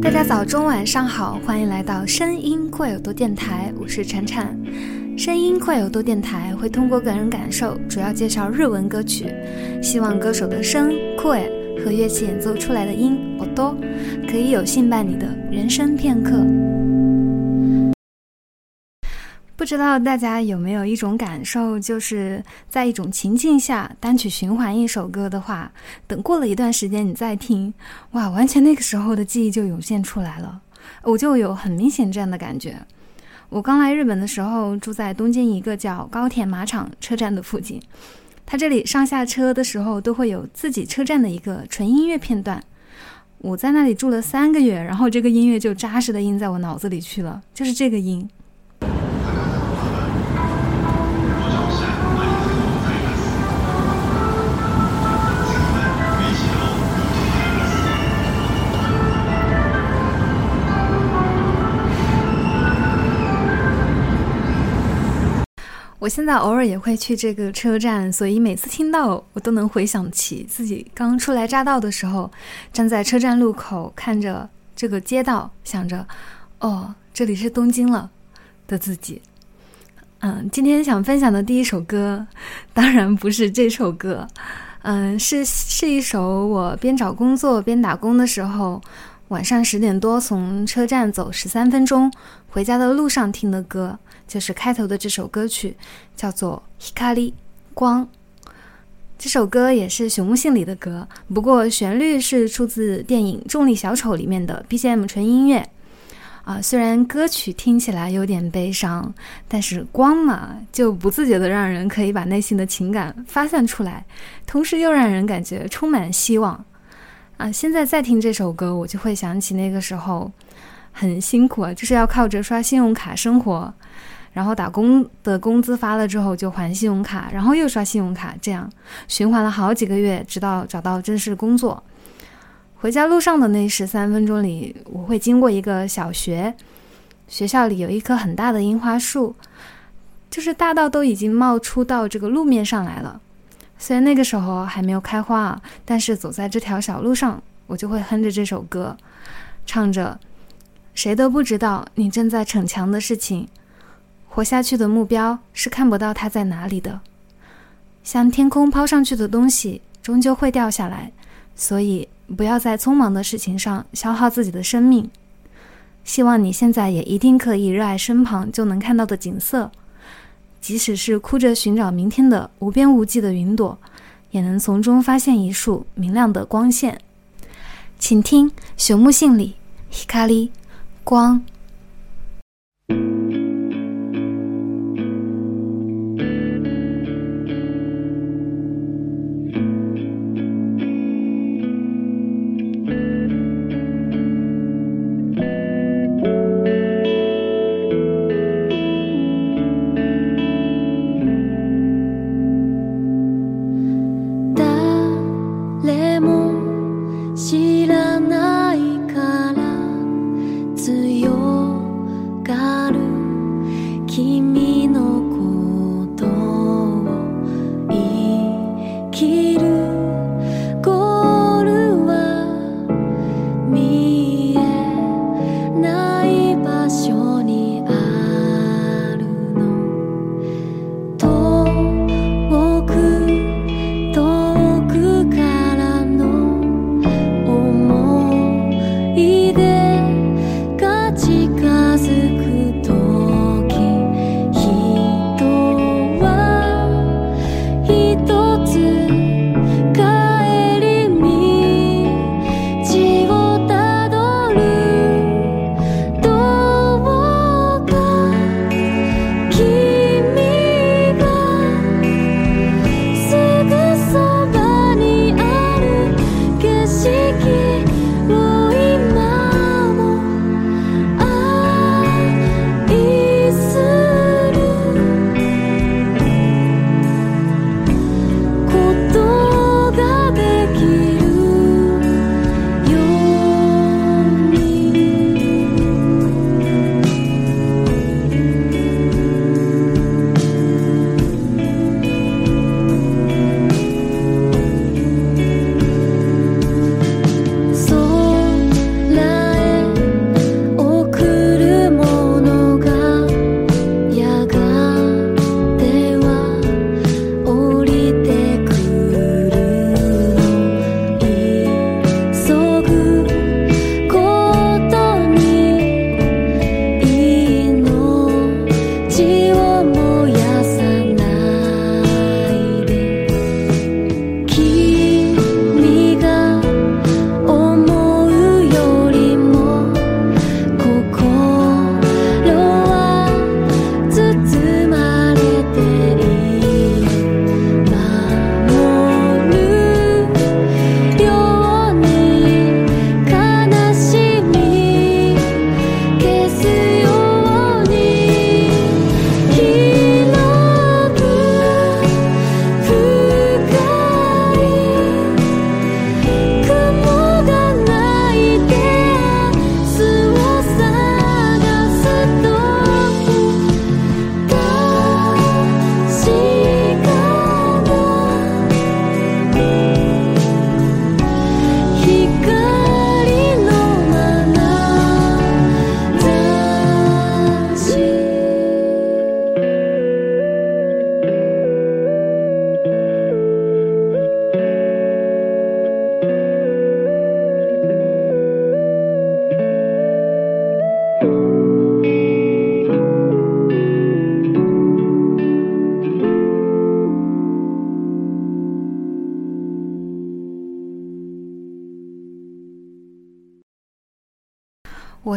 大家早中晚上好，欢迎来到声音会有多电台，我是晨晨。声音会有多电台会通过个人感受，主要介绍日文歌曲，希望歌手的声、声和乐器演奏出来的音、音可以有幸伴你的人生片刻。知道大家有没有一种感受，就是在一种情境下单曲循环一首歌的话，等过了一段时间你再听，哇，完全那个时候的记忆就涌现出来了。我就有很明显这样的感觉。我刚来日本的时候，住在东京一个叫高田马场车站的附近，它这里上下车的时候都会有自己车站的一个纯音乐片段。我在那里住了三个月，然后这个音乐就扎实的印在我脑子里去了，就是这个音。我现在偶尔也会去这个车站，所以每次听到我都能回想起自己刚初来乍到的时候，站在车站路口看着这个街道，想着“哦，这里是东京了”的自己。嗯，今天想分享的第一首歌，当然不是这首歌，嗯，是是一首我边找工作边打工的时候，晚上十点多从车站走十三分钟回家的路上听的歌。就是开头的这首歌曲，叫做《Hikari》光。这首歌也是熊木信里的歌，不过旋律是出自电影《重力小丑》里面的 BGM 纯音乐。啊，虽然歌曲听起来有点悲伤，但是光嘛，就不自觉的让人可以把内心的情感发散出来，同时又让人感觉充满希望。啊，现在再听这首歌，我就会想起那个时候很辛苦啊，就是要靠着刷信用卡生活。然后打工的工资发了之后就还信用卡，然后又刷信用卡，这样循环了好几个月，直到找到正式工作。回家路上的那十三分钟里，我会经过一个小学，学校里有一棵很大的樱花树，就是大到都已经冒出到这个路面上来了。虽然那个时候还没有开花，但是走在这条小路上，我就会哼着这首歌，唱着“谁都不知道你正在逞强的事情”。活下去的目标是看不到它在哪里的，像天空抛上去的东西，终究会掉下来。所以，不要在匆忙的事情上消耗自己的生命。希望你现在也一定可以热爱身旁就能看到的景色，即使是哭着寻找明天的无边无际的云朵，也能从中发现一束明亮的光线。请听朽木信里希卡利光。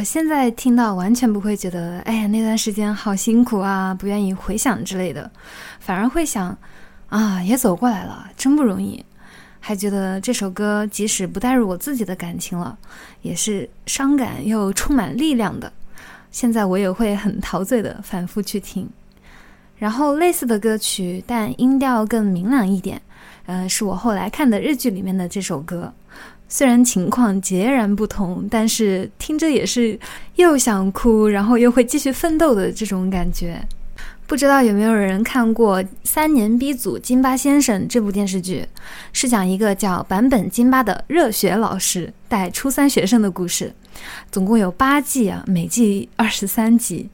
现在听到完全不会觉得，哎呀，那段时间好辛苦啊，不愿意回想之类的，反而会想，啊，也走过来了，真不容易。还觉得这首歌即使不带入我自己的感情了，也是伤感又充满力量的。现在我也会很陶醉的反复去听。然后类似的歌曲，但音调更明朗一点，呃，是我后来看的日剧里面的这首歌。虽然情况截然不同，但是听着也是又想哭，然后又会继续奋斗的这种感觉。不知道有没有人看过《三年 B 组金巴先生》这部电视剧？是讲一个叫坂本金巴的热血老师带初三学生的故事。总共有八季啊，每季二十三集。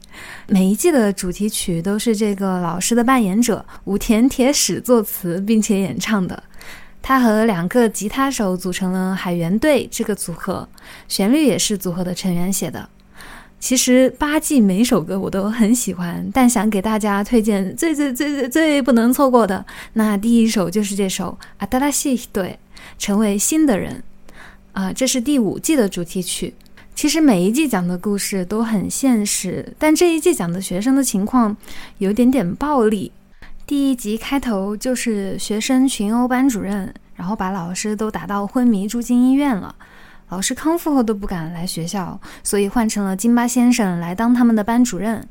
每一季的主题曲都是这个老师的扮演者武田铁矢作词并且演唱的。他和两个吉他手组成了海援队这个组合，旋律也是组合的成员写的。其实八季每首歌我都很喜欢，但想给大家推荐最最最最最不能错过的，那第一首就是这首《阿达拉西》，对，成为新的人，啊，这是第五季的主题曲。其实每一季讲的故事都很现实，但这一季讲的学生的情况有点点暴力。第一集开头就是学生群殴班主任，然后把老师都打到昏迷，住进医院了。老师康复后都不敢来学校，所以换成了金巴先生来当他们的班主任。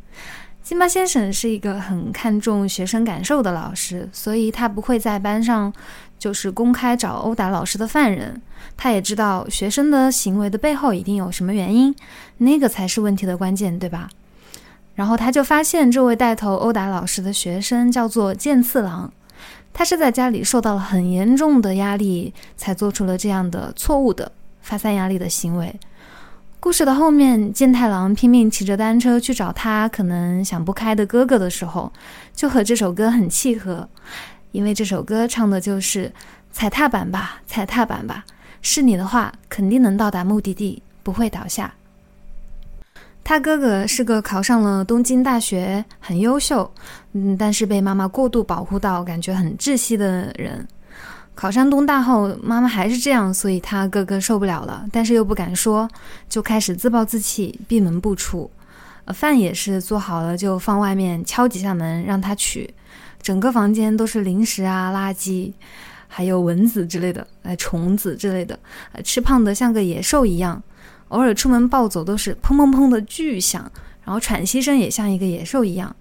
金巴先生是一个很看重学生感受的老师，所以他不会在班上就是公开找殴打老师的犯人。他也知道学生的行为的背后一定有什么原因，那个才是问题的关键，对吧？然后他就发现这位带头殴打老师的学生叫做剑次郎，他是在家里受到了很严重的压力，才做出了这样的错误的。发散压力的行为。故事的后面，健太郎拼命骑着单车去找他可能想不开的哥哥的时候，就和这首歌很契合，因为这首歌唱的就是“踩踏板吧，踩踏板吧，是你的话，肯定能到达目的地，不会倒下。”他哥哥是个考上了东京大学，很优秀，嗯，但是被妈妈过度保护到感觉很窒息的人。考上东大后，妈妈还是这样，所以他哥哥受不了了，但是又不敢说，就开始自暴自弃，闭门不出。饭也是做好了就放外面，敲几下门让他取。整个房间都是零食啊、垃圾，还有蚊子之类的，呃，虫子之类的，吃胖的像个野兽一样。偶尔出门暴走都是砰砰砰的巨响，然后喘息声也像一个野兽一样。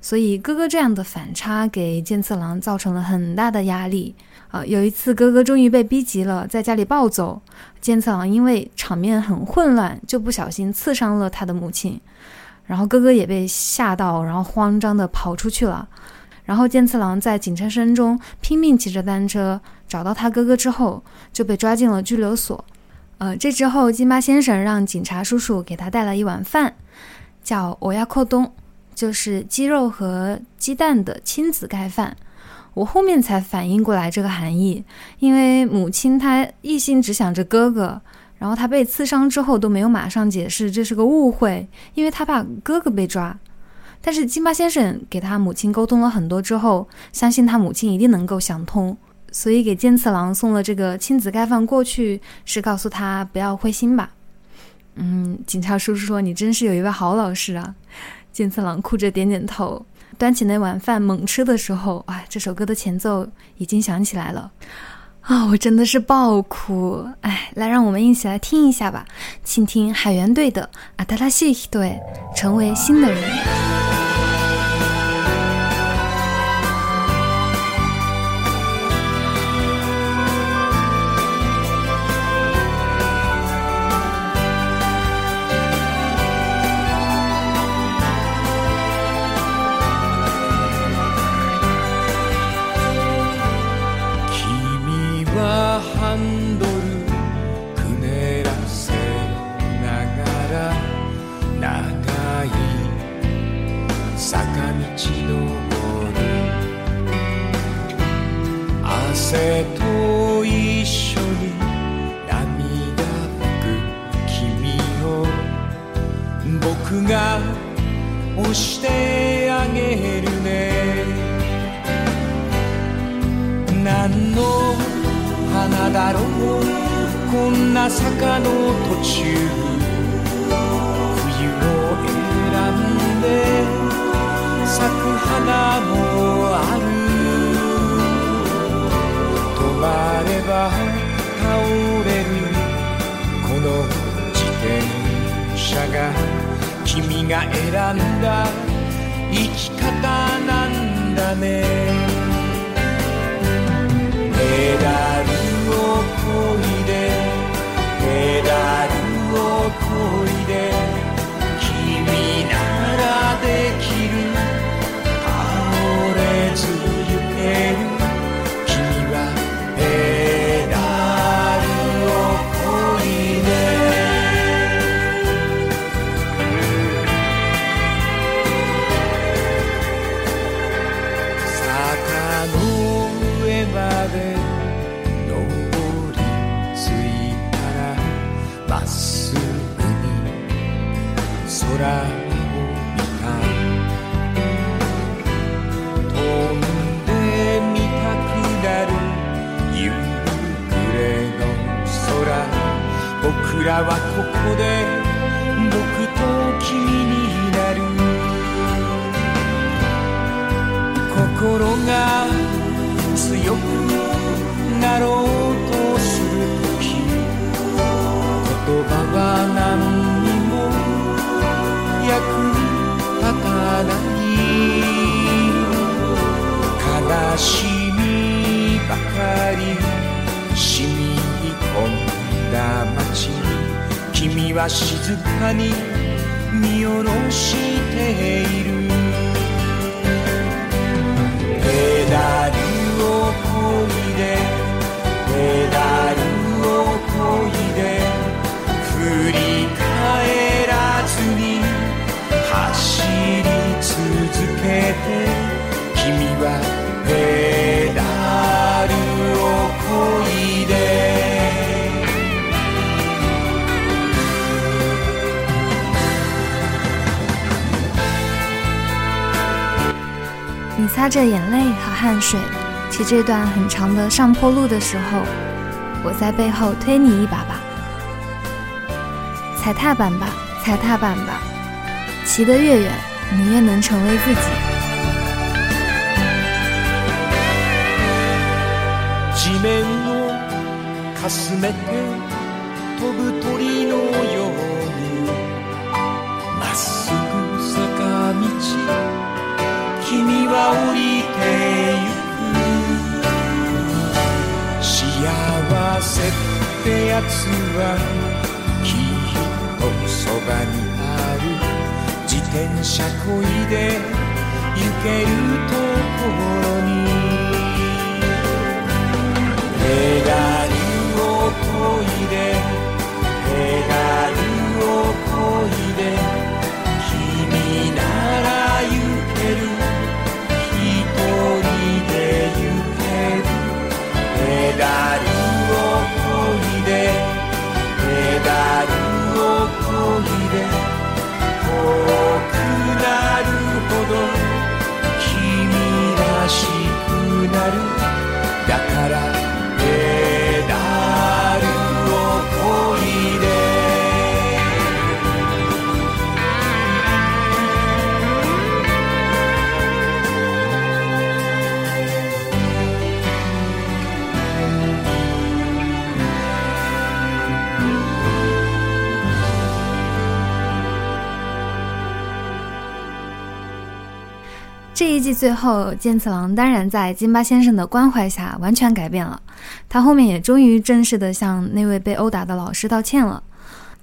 所以哥哥这样的反差给剑次郎造成了很大的压力。啊，有一次哥哥终于被逼急了，在家里暴走，剑次郎因为场面很混乱，就不小心刺伤了他的母亲，然后哥哥也被吓到，然后慌张的跑出去了，然后剑次郎在警车声中拼命骑着单车找到他哥哥之后，就被抓进了拘留所。呃，这之后金巴先生让警察叔叔给他带了一碗饭，叫我要扣东，就是鸡肉和鸡蛋的亲子盖饭。我后面才反应过来这个含义，因为母亲她一心只想着哥哥，然后他被刺伤之后都没有马上解释这是个误会，因为他怕哥哥被抓。但是金巴先生给他母亲沟通了很多之后，相信他母亲一定能够想通，所以给剑次郎送了这个亲子盖饭过去，是告诉他不要灰心吧。嗯，警察叔叔说你真是有一位好老师啊。剑次郎哭着点点头。端起那碗饭猛吃的时候，啊，这首歌的前奏已经响起来了，啊，我真的是爆哭！哎，来，让我们一起来听一下吧，请听海援队的《阿达拉西队》，成为新的人。してあげるね。何の花だろう。こんな坂の途中。冬を選んで咲く花もある。止まれば倒れる。この自転車が君が選んだ生き方なんだね。メダルをこいらはここで僕と君になる。心が強くなろうとする時言葉は何にも役立たない。悲しみばかり。は静かに見下ろしている。ペダルをこいでペダルをこいで振り返らずに走り続けて擦着眼泪和汗水，骑这段很长的上坡路的时候，我在背后推你一把吧。踩踏板吧，踩踏板吧，骑得越远，你越能成为自己。地面をかすめて飛ぶ やつはきっとそばにある自転車こいで行けるところに。ペダルをこいでペダルをこいで季最后，剑次郎当然在金巴先生的关怀下完全改变了。他后面也终于正式的向那位被殴打的老师道歉了。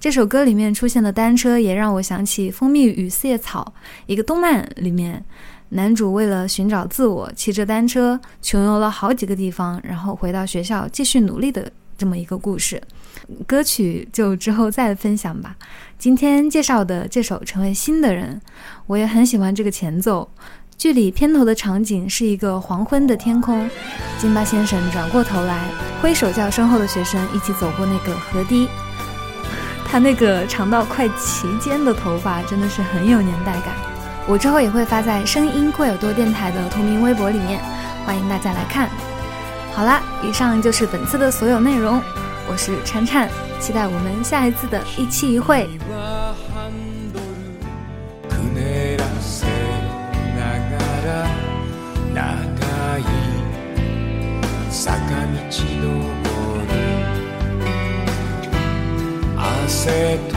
这首歌里面出现的单车也让我想起《蜂蜜与四叶草》一个动漫里面，男主为了寻找自我，骑着单车穷游了好几个地方，然后回到学校继续努力的这么一个故事。歌曲就之后再分享吧。今天介绍的这首《成为新的人》，我也很喜欢这个前奏。剧里片头的场景是一个黄昏的天空，金巴先生转过头来，挥手叫身后的学生一起走过那个河堤。他那个长到快齐肩的头发真的是很有年代感。我之后也会发在声音贵耳朵电台的同名微博里面，欢迎大家来看。好啦，以上就是本次的所有内容。我是찬 찬， 期待我们下一次的一期一会。汗